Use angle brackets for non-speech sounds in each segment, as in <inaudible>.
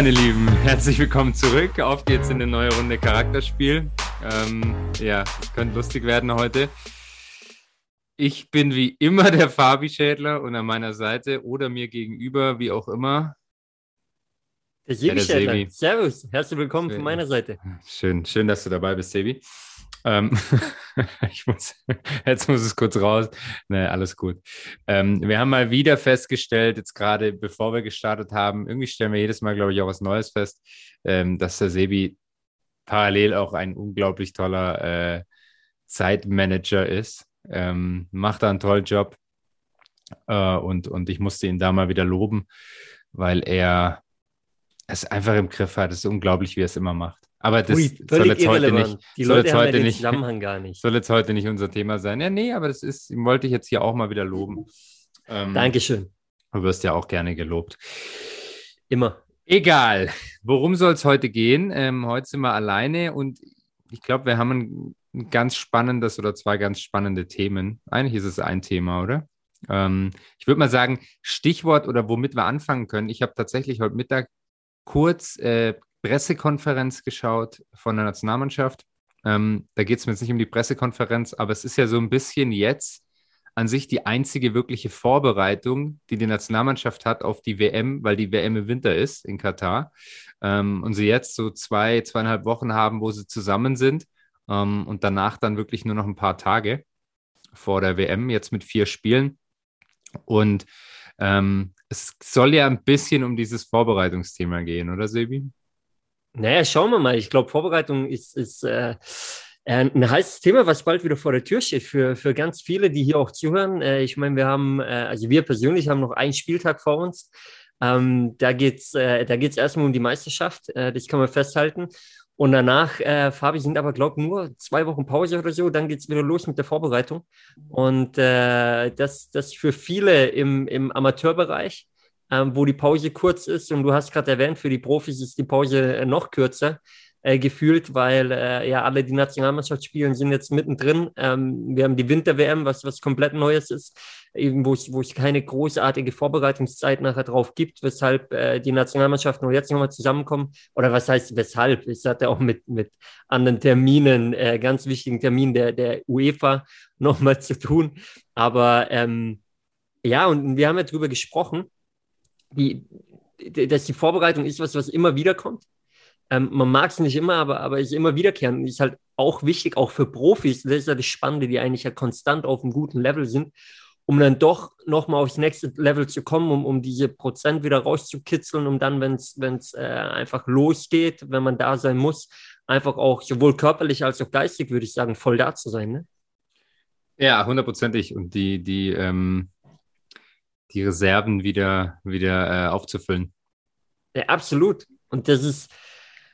Meine Lieben, herzlich willkommen zurück. Auf geht's in eine neue Runde Charakterspiel. Ähm, ja, könnte lustig werden heute. Ich bin wie immer der Fabi Schädler und an meiner Seite oder mir gegenüber, wie auch immer. Der Sebi ja, Schädler. Servus, herzlich willkommen schön. von meiner Seite. Schön, schön, dass du dabei bist, Sebi. Ähm, <laughs> ich muss, jetzt muss es kurz raus. Nee, alles gut. Ähm, wir haben mal wieder festgestellt, jetzt gerade bevor wir gestartet haben, irgendwie stellen wir jedes Mal, glaube ich, auch was Neues fest, ähm, dass der Sebi parallel auch ein unglaublich toller äh, Zeitmanager ist. Ähm, macht da einen tollen Job. Äh, und, und ich musste ihn da mal wieder loben, weil er es einfach im Griff hat. Es ist unglaublich, wie er es immer macht. Aber das Ui, soll jetzt heute nicht. Die Leute haben heute ja den Zusammenhang gar nicht. Soll jetzt heute nicht unser Thema sein. Ja, nee, aber das ist, wollte ich jetzt hier auch mal wieder loben. Ähm, Dankeschön. Du wirst ja auch gerne gelobt. Immer. Egal. Worum soll es heute gehen? Ähm, heute sind wir alleine und ich glaube, wir haben ein, ein, ganz spannendes oder zwei ganz spannende Themen. Eigentlich ist es ein Thema, oder? Ähm, ich würde mal sagen, Stichwort oder womit wir anfangen können. Ich habe tatsächlich heute Mittag kurz äh, Pressekonferenz geschaut von der Nationalmannschaft. Ähm, da geht es mir jetzt nicht um die Pressekonferenz, aber es ist ja so ein bisschen jetzt an sich die einzige wirkliche Vorbereitung, die die Nationalmannschaft hat auf die WM, weil die WM im Winter ist in Katar. Ähm, und sie jetzt so zwei, zweieinhalb Wochen haben, wo sie zusammen sind ähm, und danach dann wirklich nur noch ein paar Tage vor der WM, jetzt mit vier Spielen. Und ähm, es soll ja ein bisschen um dieses Vorbereitungsthema gehen, oder Sebi? Naja, schauen wir mal. Ich glaube, Vorbereitung ist, ist äh, ein heißes Thema, was bald wieder vor der Tür steht für, für ganz viele, die hier auch zuhören. Äh, ich meine, wir haben, äh, also wir persönlich haben noch einen Spieltag vor uns. Ähm, da geht es äh, da geht's erstmal um die Meisterschaft, äh, das kann man festhalten. Und danach, äh, Fabi, sind aber, glaube ich, nur zwei Wochen Pause oder so, dann geht es wieder los mit der Vorbereitung. Und äh, das, das für viele im, im Amateurbereich ähm, wo die Pause kurz ist. Und du hast gerade erwähnt, für die Profis ist die Pause äh, noch kürzer äh, gefühlt, weil äh, ja alle die Nationalmannschaft spielen, sind jetzt mittendrin. Ähm, wir haben die Winter-WM, was, was komplett Neues ist, eben wo es, wo es keine großartige Vorbereitungszeit nachher drauf gibt, weshalb äh, die Nationalmannschaften nur jetzt nochmal zusammenkommen. Oder was heißt weshalb? Es hat ja auch mit, mit anderen Terminen, äh, ganz wichtigen Terminen der, der UEFA nochmal zu tun. Aber ähm, ja, und wir haben ja drüber gesprochen, die, dass die Vorbereitung ist was, was immer wieder kommt. Ähm, man mag es nicht immer, aber, aber ist immer wiederkehrend. Ist halt auch wichtig, auch für Profis. Das ist ja das Spannende, die eigentlich ja konstant auf einem guten Level sind, um dann doch nochmal aufs nächste Level zu kommen, um, um diese Prozent wieder rauszukitzeln, um dann, wenn es äh, einfach losgeht, wenn man da sein muss, einfach auch sowohl körperlich als auch geistig, würde ich sagen, voll da zu sein. Ne? Ja, hundertprozentig. Und die, die, ähm, die Reserven wieder, wieder äh, aufzufüllen. Ja, absolut. Und das ist,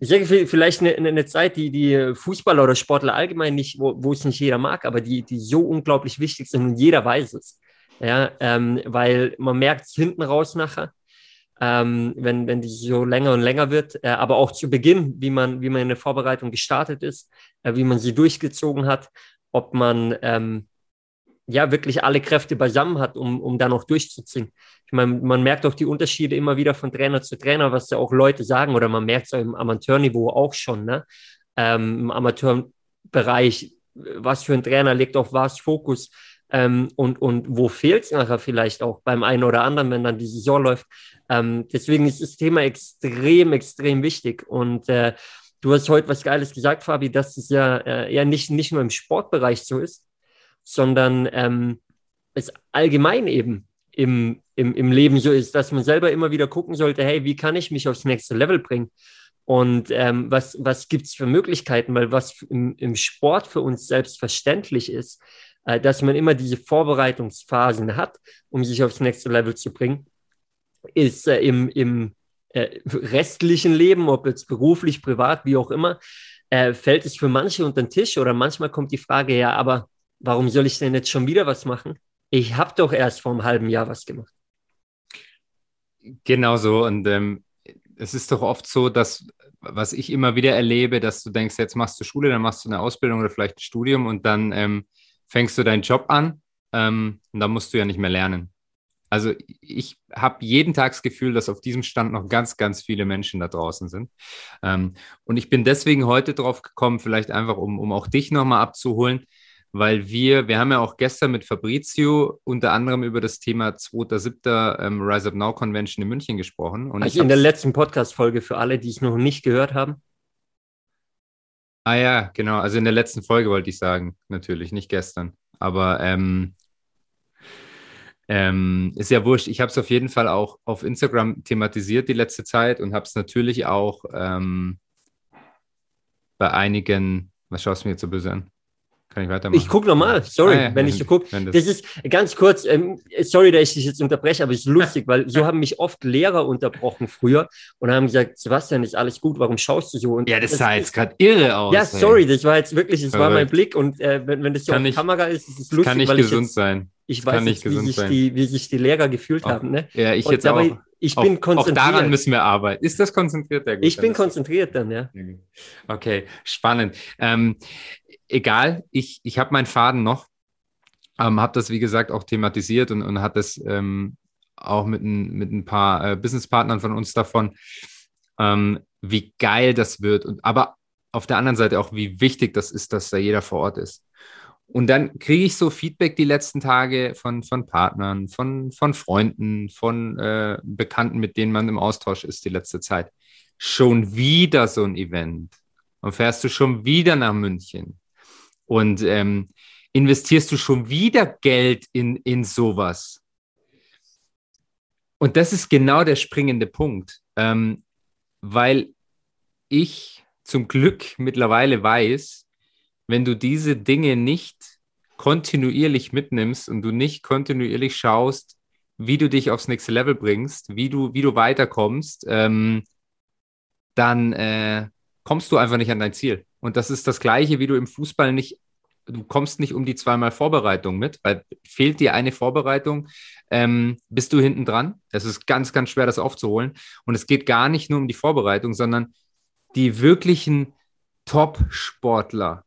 ich denke, vielleicht eine, eine Zeit, die die Fußballer oder Sportler allgemein nicht, wo, wo es nicht jeder mag, aber die, die so unglaublich wichtig sind und jeder weiß es. Ja, ähm, weil man merkt es hinten raus nachher, ähm, wenn, wenn die so länger und länger wird, äh, aber auch zu Beginn, wie man, wie man in der Vorbereitung gestartet ist, äh, wie man sie durchgezogen hat, ob man ähm, ja wirklich alle Kräfte beisammen hat, um, um da noch durchzuziehen. Ich meine, man merkt auch die Unterschiede immer wieder von Trainer zu Trainer, was ja auch Leute sagen, oder man merkt es im Amateurniveau auch schon, ne? Ähm, Im Amateurbereich, was für ein Trainer legt auf was Fokus ähm, und, und wo fehlt es nachher vielleicht auch beim einen oder anderen, wenn dann die Saison läuft. Ähm, deswegen ist das Thema extrem, extrem wichtig und äh, Du hast heute was Geiles gesagt, Fabi, dass es ja, äh, ja nicht, nicht nur im Sportbereich so ist, sondern ähm, es allgemein eben im, im, im Leben so ist, dass man selber immer wieder gucken sollte, hey, wie kann ich mich aufs nächste Level bringen? Und ähm, was, was gibt es für Möglichkeiten? Weil was im, im Sport für uns selbstverständlich ist, äh, dass man immer diese Vorbereitungsphasen hat, um sich aufs nächste Level zu bringen, ist äh, im, im äh, restlichen Leben, ob jetzt beruflich, privat, wie auch immer, äh, fällt es für manche unter den Tisch oder manchmal kommt die Frage, ja, aber warum soll ich denn jetzt schon wieder was machen? Ich habe doch erst vor einem halben Jahr was gemacht. Genau so. Und ähm, es ist doch oft so, dass, was ich immer wieder erlebe, dass du denkst, jetzt machst du Schule, dann machst du eine Ausbildung oder vielleicht ein Studium und dann ähm, fängst du deinen Job an ähm, und dann musst du ja nicht mehr lernen. Also ich habe jeden Tag das Gefühl, dass auf diesem Stand noch ganz, ganz viele Menschen da draußen sind. Ähm, und ich bin deswegen heute drauf gekommen, vielleicht einfach, um, um auch dich nochmal abzuholen, weil wir, wir haben ja auch gestern mit Fabrizio unter anderem über das Thema 2.7. Ähm, Rise Up Now Convention in München gesprochen. Und also in der letzten Podcast-Folge für alle, die es noch nicht gehört haben. Ah ja, genau. Also in der letzten Folge wollte ich sagen, natürlich, nicht gestern. Aber ähm, ähm, ist ja wurscht. Ich habe es auf jeden Fall auch auf Instagram thematisiert die letzte Zeit und habe es natürlich auch ähm, bei einigen, was schaust du mir jetzt so böse an? Kann ich weitermachen? Ich gucke nochmal, sorry, ah, ja, wenn, ich so gucke. Das, das, ist ganz kurz, ähm, sorry, dass ich dich jetzt unterbreche, aber es ist lustig, weil so haben mich oft Lehrer unterbrochen früher und haben gesagt, Sebastian, ist alles gut, warum schaust du so? Und ja, das, das sah jetzt gerade irre aus. Ja, sorry, das war jetzt wirklich, das war mein Blick und äh, wenn, wenn das so auf Kamera ist, ist es lustig. Kann nicht gesund jetzt, sein. Ich weiß nicht, wie sich, die, wie sich die Lehrer gefühlt auch, haben. Ne? Ja, ich und jetzt auch. Ich bin auf, konzentriert. Auch daran müssen wir arbeiten. Ist das konzentriert? Ja, gut, ich bin konzentriert dann, ja. Okay, spannend. Ähm, egal, ich, ich habe meinen Faden noch, ähm, habe das, wie gesagt, auch thematisiert und, und hat das ähm, auch mit ein, mit ein paar äh, Businesspartnern von uns davon, ähm, wie geil das wird. Und, aber auf der anderen Seite auch, wie wichtig das ist, dass da jeder vor Ort ist. Und dann kriege ich so Feedback die letzten Tage von, von Partnern, von, von Freunden, von äh, Bekannten, mit denen man im Austausch ist die letzte Zeit. Schon wieder so ein Event. Und fährst du schon wieder nach München. Und ähm, investierst du schon wieder Geld in, in sowas. Und das ist genau der springende Punkt, ähm, weil ich zum Glück mittlerweile weiß, wenn du diese Dinge nicht kontinuierlich mitnimmst und du nicht kontinuierlich schaust, wie du dich aufs nächste Level bringst, wie du, wie du weiterkommst, ähm, dann äh, kommst du einfach nicht an dein Ziel. Und das ist das Gleiche, wie du im Fußball nicht, du kommst nicht um die zweimal Vorbereitung mit, weil fehlt dir eine Vorbereitung, ähm, bist du hinten dran. Es ist ganz, ganz schwer, das aufzuholen. Und es geht gar nicht nur um die Vorbereitung, sondern die wirklichen Top-Sportler,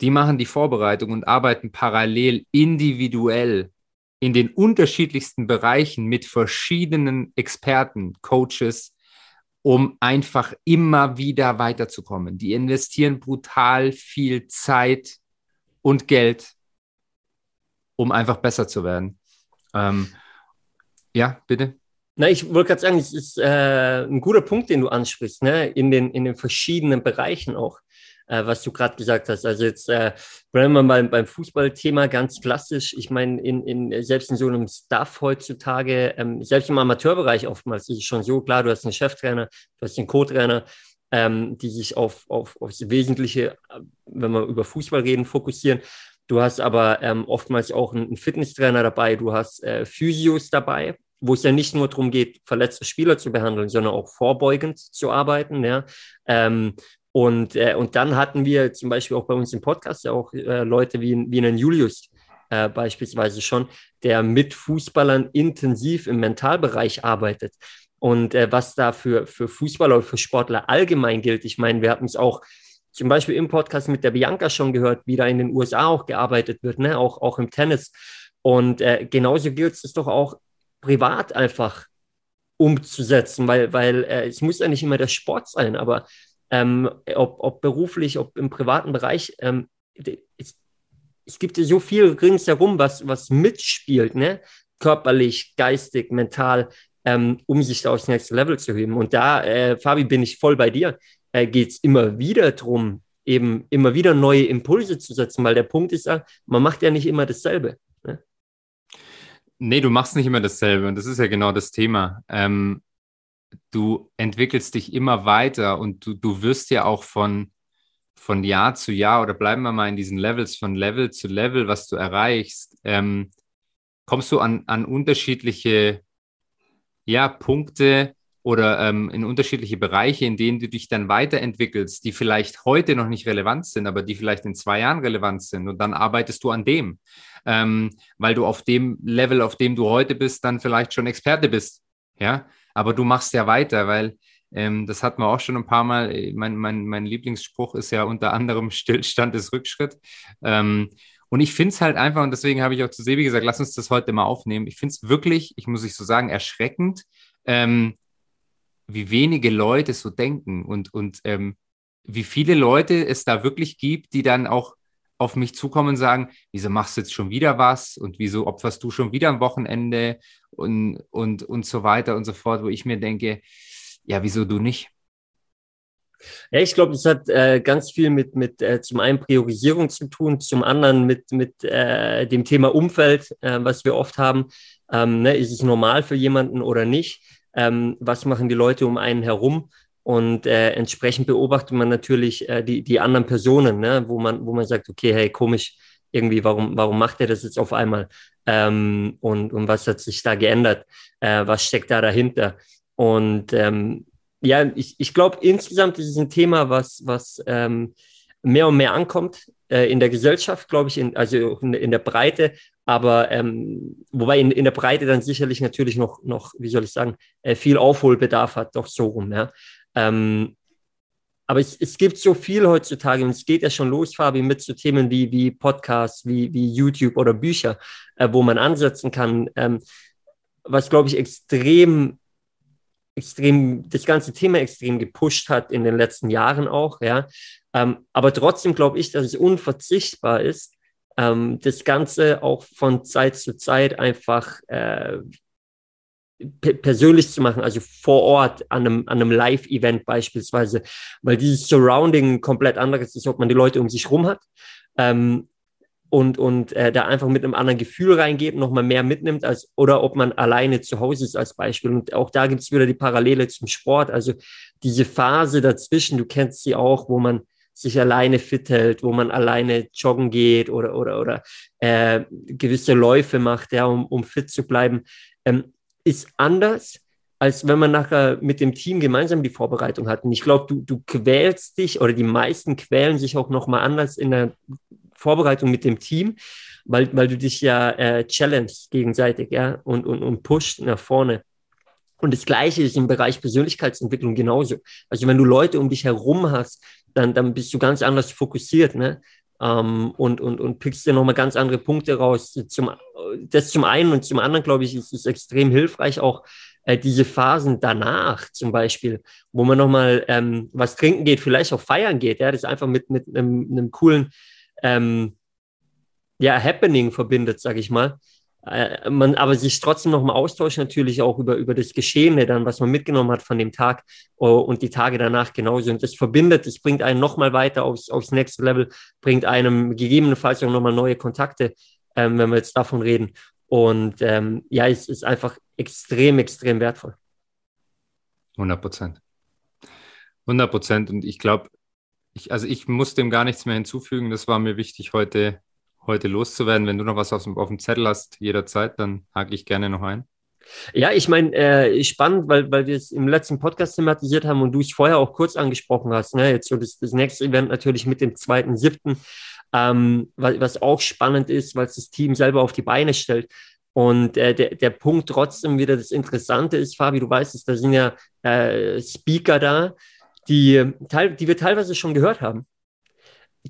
die machen die Vorbereitung und arbeiten parallel individuell in den unterschiedlichsten Bereichen mit verschiedenen Experten, Coaches, um einfach immer wieder weiterzukommen. Die investieren brutal viel Zeit und Geld, um einfach besser zu werden. Ähm, ja, bitte. Na, ich wollte gerade sagen, es ist äh, ein guter Punkt, den du ansprichst, ne? in, den, in den verschiedenen Bereichen auch äh, was du gerade gesagt hast. Also jetzt äh, bleiben wir mal beim Fußballthema ganz klassisch. Ich meine, in, in, selbst in so einem Staff heutzutage, ähm, selbst im Amateurbereich oftmals ist es schon so, klar, du hast einen Cheftrainer, du hast einen Co-Trainer, ähm, die sich auf, auf, auf das Wesentliche, äh, wenn wir über Fußball reden, fokussieren. Du hast aber ähm, oftmals auch einen Fitnesstrainer dabei, du hast äh, Physios dabei, wo es ja nicht nur darum geht, verletzte Spieler zu behandeln, sondern auch vorbeugend zu arbeiten. Ja? Ähm, und, äh, und dann hatten wir zum Beispiel auch bei uns im Podcast ja auch äh, Leute wie, wie einen Julius äh, beispielsweise schon, der mit Fußballern intensiv im Mentalbereich arbeitet. Und äh, was da für, für Fußballer oder für Sportler allgemein gilt, ich meine, wir hatten es auch zum Beispiel im Podcast mit der Bianca schon gehört, wie da in den USA auch gearbeitet wird, ne? auch, auch im Tennis. Und äh, genauso gilt es doch auch privat einfach umzusetzen, weil, weil äh, es muss ja nicht immer der Sport sein, aber ähm, ob, ob beruflich, ob im privaten Bereich. Ähm, es, es, gibt ja so viel ringsherum, was, was mitspielt, ne? körperlich, geistig, mental, ähm, um sich da aufs nächste Level zu heben. Und da, äh, Fabi, bin ich voll bei dir. Äh, Geht es immer wieder darum, eben immer wieder neue Impulse zu setzen, weil der Punkt ist ja, man macht ja nicht immer dasselbe. Ne? Nee, du machst nicht immer dasselbe und das ist ja genau das Thema. Ähm, du entwickelst dich immer weiter und du, du wirst ja auch von, von Jahr zu Jahr oder bleiben wir mal in diesen Levels, von Level zu Level, was du erreichst, ähm, kommst du an, an unterschiedliche ja, Punkte oder ähm, in unterschiedliche Bereiche, in denen du dich dann weiterentwickelst, die vielleicht heute noch nicht relevant sind, aber die vielleicht in zwei Jahren relevant sind. Und dann arbeitest du an dem, ähm, weil du auf dem Level, auf dem du heute bist, dann vielleicht schon Experte bist. Ja, aber du machst ja weiter, weil ähm, das hatten wir auch schon ein paar Mal. Mein, mein, mein Lieblingsspruch ist ja unter anderem Stillstand ist Rückschritt. Ähm, Und ich finde es halt einfach, und deswegen habe ich auch zu Sebi gesagt, lass uns das heute mal aufnehmen. Ich finde es wirklich, ich muss ich so sagen, erschreckend, ähm, wie wenige Leute so denken und, und ähm, wie viele Leute es da wirklich gibt, die dann auch auf mich zukommen und sagen, wieso machst du jetzt schon wieder was und wieso opferst du schon wieder am Wochenende und, und, und so weiter und so fort, wo ich mir denke, ja, wieso du nicht? Ja, ich glaube, es hat äh, ganz viel mit, mit äh, zum einen Priorisierung zu tun, zum anderen mit, mit äh, dem Thema Umfeld, äh, was wir oft haben. Ähm, ne, ist es normal für jemanden oder nicht? Ähm, was machen die Leute um einen herum? Und äh, entsprechend beobachtet man natürlich äh, die, die anderen Personen, ne? wo, man, wo man sagt, okay, hey, komisch, irgendwie, warum, warum macht er das jetzt auf einmal? Ähm, und, und was hat sich da geändert? Äh, was steckt da dahinter? Und ähm, ja, ich, ich glaube, insgesamt ist es ein Thema, was, was ähm, mehr und mehr ankommt äh, in der Gesellschaft, glaube ich, in, also in, in der Breite, aber ähm, wobei in, in der Breite dann sicherlich natürlich noch, noch wie soll ich sagen, äh, viel Aufholbedarf hat, doch so rum, ja. Ähm, aber es, es gibt so viel heutzutage und es geht ja schon los, Fabi, mit so Themen wie, wie Podcasts, wie, wie YouTube oder Bücher, äh, wo man ansetzen kann, ähm, was, glaube ich, extrem, extrem, das ganze Thema extrem gepusht hat in den letzten Jahren auch, ja. Ähm, aber trotzdem glaube ich, dass es unverzichtbar ist, ähm, das Ganze auch von Zeit zu Zeit einfach äh, persönlich zu machen, also vor Ort an einem, an einem Live-Event beispielsweise, weil dieses Surrounding komplett anderes ist, ob man die Leute um sich rum hat ähm, und, und äh, da einfach mit einem anderen Gefühl reingeht, nochmal mehr mitnimmt, als, oder ob man alleine zu Hause ist als Beispiel. Und auch da gibt es wieder die Parallele zum Sport, also diese Phase dazwischen, du kennst sie auch, wo man sich alleine fit hält, wo man alleine joggen geht oder, oder, oder äh, gewisse Läufe macht, ja, um, um fit zu bleiben. Ähm, ist anders, als wenn man nachher mit dem Team gemeinsam die Vorbereitung hat. Und ich glaube, du, du quälst dich oder die meisten quälen sich auch nochmal anders in der Vorbereitung mit dem Team, weil, weil du dich ja äh, challenge gegenseitig ja, und, und, und pusht nach vorne. Und das Gleiche ist im Bereich Persönlichkeitsentwicklung genauso. Also wenn du Leute um dich herum hast, dann, dann bist du ganz anders fokussiert. Ne? Ähm, und, und, und pickst dir nochmal ganz andere Punkte raus. Zum, das zum einen und zum anderen, glaube ich, ist es extrem hilfreich, auch äh, diese Phasen danach zum Beispiel, wo man nochmal ähm, was trinken geht, vielleicht auch feiern geht, ja, das einfach mit, mit einem, einem coolen ähm, ja, Happening verbindet, sage ich mal äh, man aber sich trotzdem noch mal austauscht natürlich auch über, über das Geschehene dann, was man mitgenommen hat von dem Tag uh, und die Tage danach genauso. Und das verbindet, das bringt einen noch mal weiter aufs, aufs Next Level, bringt einem gegebenenfalls auch noch mal neue Kontakte, ähm, wenn wir jetzt davon reden. Und ähm, ja, es ist einfach extrem, extrem wertvoll. 100 Prozent. 100 Prozent. Und ich glaube, ich, also ich muss dem gar nichts mehr hinzufügen. Das war mir wichtig heute heute loszuwerden. Wenn du noch was auf dem, auf dem Zettel hast, jederzeit, dann hake ich gerne noch ein. Ja, ich meine, äh, spannend, weil, weil wir es im letzten Podcast thematisiert haben und du es vorher auch kurz angesprochen hast. Ne? Jetzt so das, das nächste Event natürlich mit dem zweiten, siebten, ähm, was, was auch spannend ist, weil es das Team selber auf die Beine stellt. Und äh, der, der Punkt trotzdem wieder das Interessante ist, Fabi, du weißt es, da sind ja äh, Speaker da, die, die wir teilweise schon gehört haben.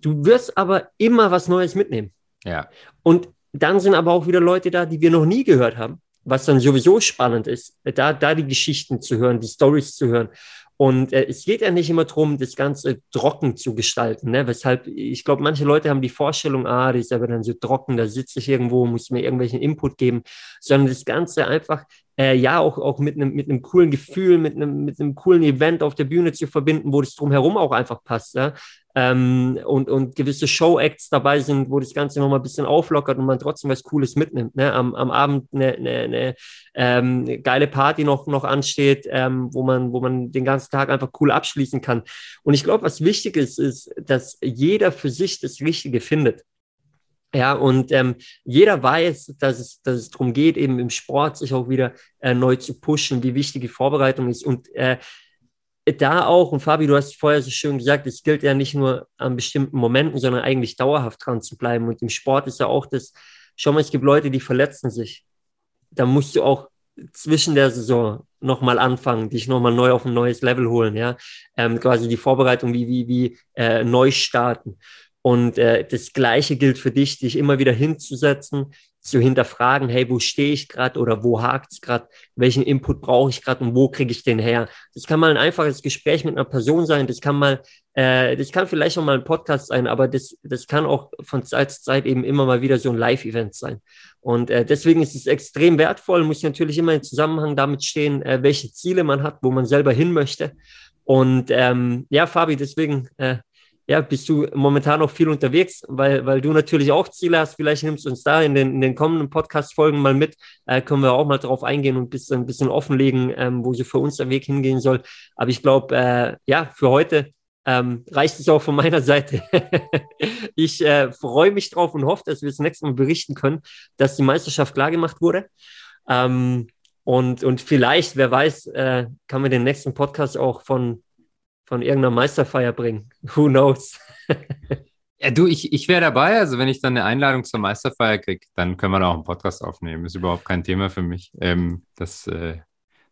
Du wirst aber immer was Neues mitnehmen. Ja. Und dann sind aber auch wieder Leute da, die wir noch nie gehört haben, was dann sowieso spannend ist, da, da die Geschichten zu hören, die Stories zu hören. Und äh, es geht ja nicht immer darum, das Ganze trocken zu gestalten. Ne? Weshalb, ich glaube, manche Leute haben die Vorstellung, ah, das ist aber dann so trocken, da sitze ich irgendwo, muss mir irgendwelchen Input geben, sondern das Ganze einfach, äh, ja, auch, auch mit einem mit coolen Gefühl, mit einem mit einem coolen Event auf der Bühne zu verbinden, wo das drumherum auch einfach passt. Ja? ähm, und, und gewisse Show-Acts dabei sind, wo das Ganze nochmal ein bisschen auflockert und man trotzdem was Cooles mitnimmt. Ne? Am, am Abend eine, eine, eine ähm, geile Party noch, noch ansteht, ähm, wo, man, wo man den ganzen Tag einfach cool abschließen kann. Und ich glaube, was wichtig ist, ist, dass jeder für sich das Richtige findet. Ja, und ähm, jeder weiß, dass es, dass es darum geht, eben im Sport sich auch wieder äh, neu zu pushen, wie wichtig die Vorbereitung ist. Und äh, da auch, und Fabi, du hast vorher so schön gesagt, es gilt ja nicht nur an bestimmten Momenten, sondern eigentlich dauerhaft dran zu bleiben. Und im Sport ist ja auch das, schau mal, es gibt Leute, die verletzen sich. Da musst du auch zwischen der Saison nochmal anfangen, dich nochmal neu auf ein neues Level holen, ja. Ähm, quasi die Vorbereitung wie, wie, wie äh, neu starten. Und äh, das Gleiche gilt für dich, dich immer wieder hinzusetzen, zu hinterfragen, hey, wo stehe ich gerade oder wo hakt es gerade, welchen Input brauche ich gerade und wo kriege ich den her? Das kann mal ein einfaches Gespräch mit einer Person sein, das kann mal, äh, das kann vielleicht auch mal ein Podcast sein, aber das, das kann auch von Zeit zu Zeit eben immer mal wieder so ein Live-Event sein. Und äh, deswegen ist es extrem wertvoll, muss natürlich immer in Zusammenhang damit stehen, äh, welche Ziele man hat, wo man selber hin möchte. Und ähm, ja, Fabi, deswegen äh, ja, bist du momentan noch viel unterwegs, weil, weil du natürlich auch Ziele hast. Vielleicht nimmst du uns da in den, in den kommenden Podcast-Folgen mal mit. Äh, können wir auch mal drauf eingehen und ein bisschen, ein bisschen offenlegen, ähm, wo so für uns der Weg hingehen soll. Aber ich glaube, äh, ja, für heute ähm, reicht es auch von meiner Seite. <laughs> ich äh, freue mich drauf und hoffe, dass wir das nächste Mal berichten können, dass die Meisterschaft klargemacht wurde. Ähm, und, und vielleicht, wer weiß, äh, kann man den nächsten Podcast auch von von irgendeiner Meisterfeier bringen. Who knows? <laughs> ja, du, ich, ich wäre dabei. Also, wenn ich dann eine Einladung zur Meisterfeier kriege, dann können wir da auch einen Podcast aufnehmen. Ist überhaupt kein Thema für mich. Ähm, das, äh,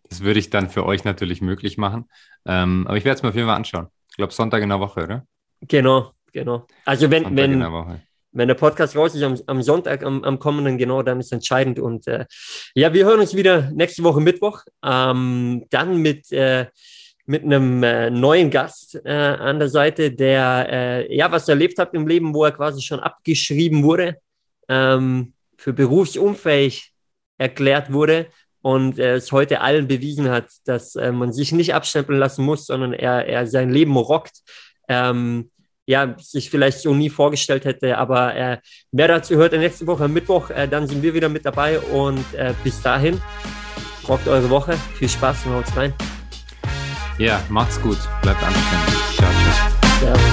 das würde ich dann für euch natürlich möglich machen. Ähm, aber ich werde es mir auf jeden Fall anschauen. Ich glaube, Sonntag in der Woche, oder? Genau, genau. Also, wenn, wenn, der wenn der Podcast raus ist am, am Sonntag, am, am, kommenden, genau, dann ist entscheidend. Und äh, ja, wir hören uns wieder nächste Woche Mittwoch. Ähm, dann mit. Äh, mit einem äh, neuen Gast äh, an der Seite, der äh, ja was erlebt hat im Leben, wo er quasi schon abgeschrieben wurde, ähm, für berufsunfähig erklärt wurde und es heute allen bewiesen hat, dass äh, man sich nicht abstempeln lassen muss, sondern er, er sein Leben rockt. Ähm, ja, sich vielleicht so nie vorgestellt hätte, aber äh, wer dazu hört, nächste Woche am Mittwoch, äh, dann sind wir wieder mit dabei und bis dahin, rockt eure Woche, viel Spaß und haut rein. Ja, macht's gut. Bleibt anständig. Ciao, ciao. ciao.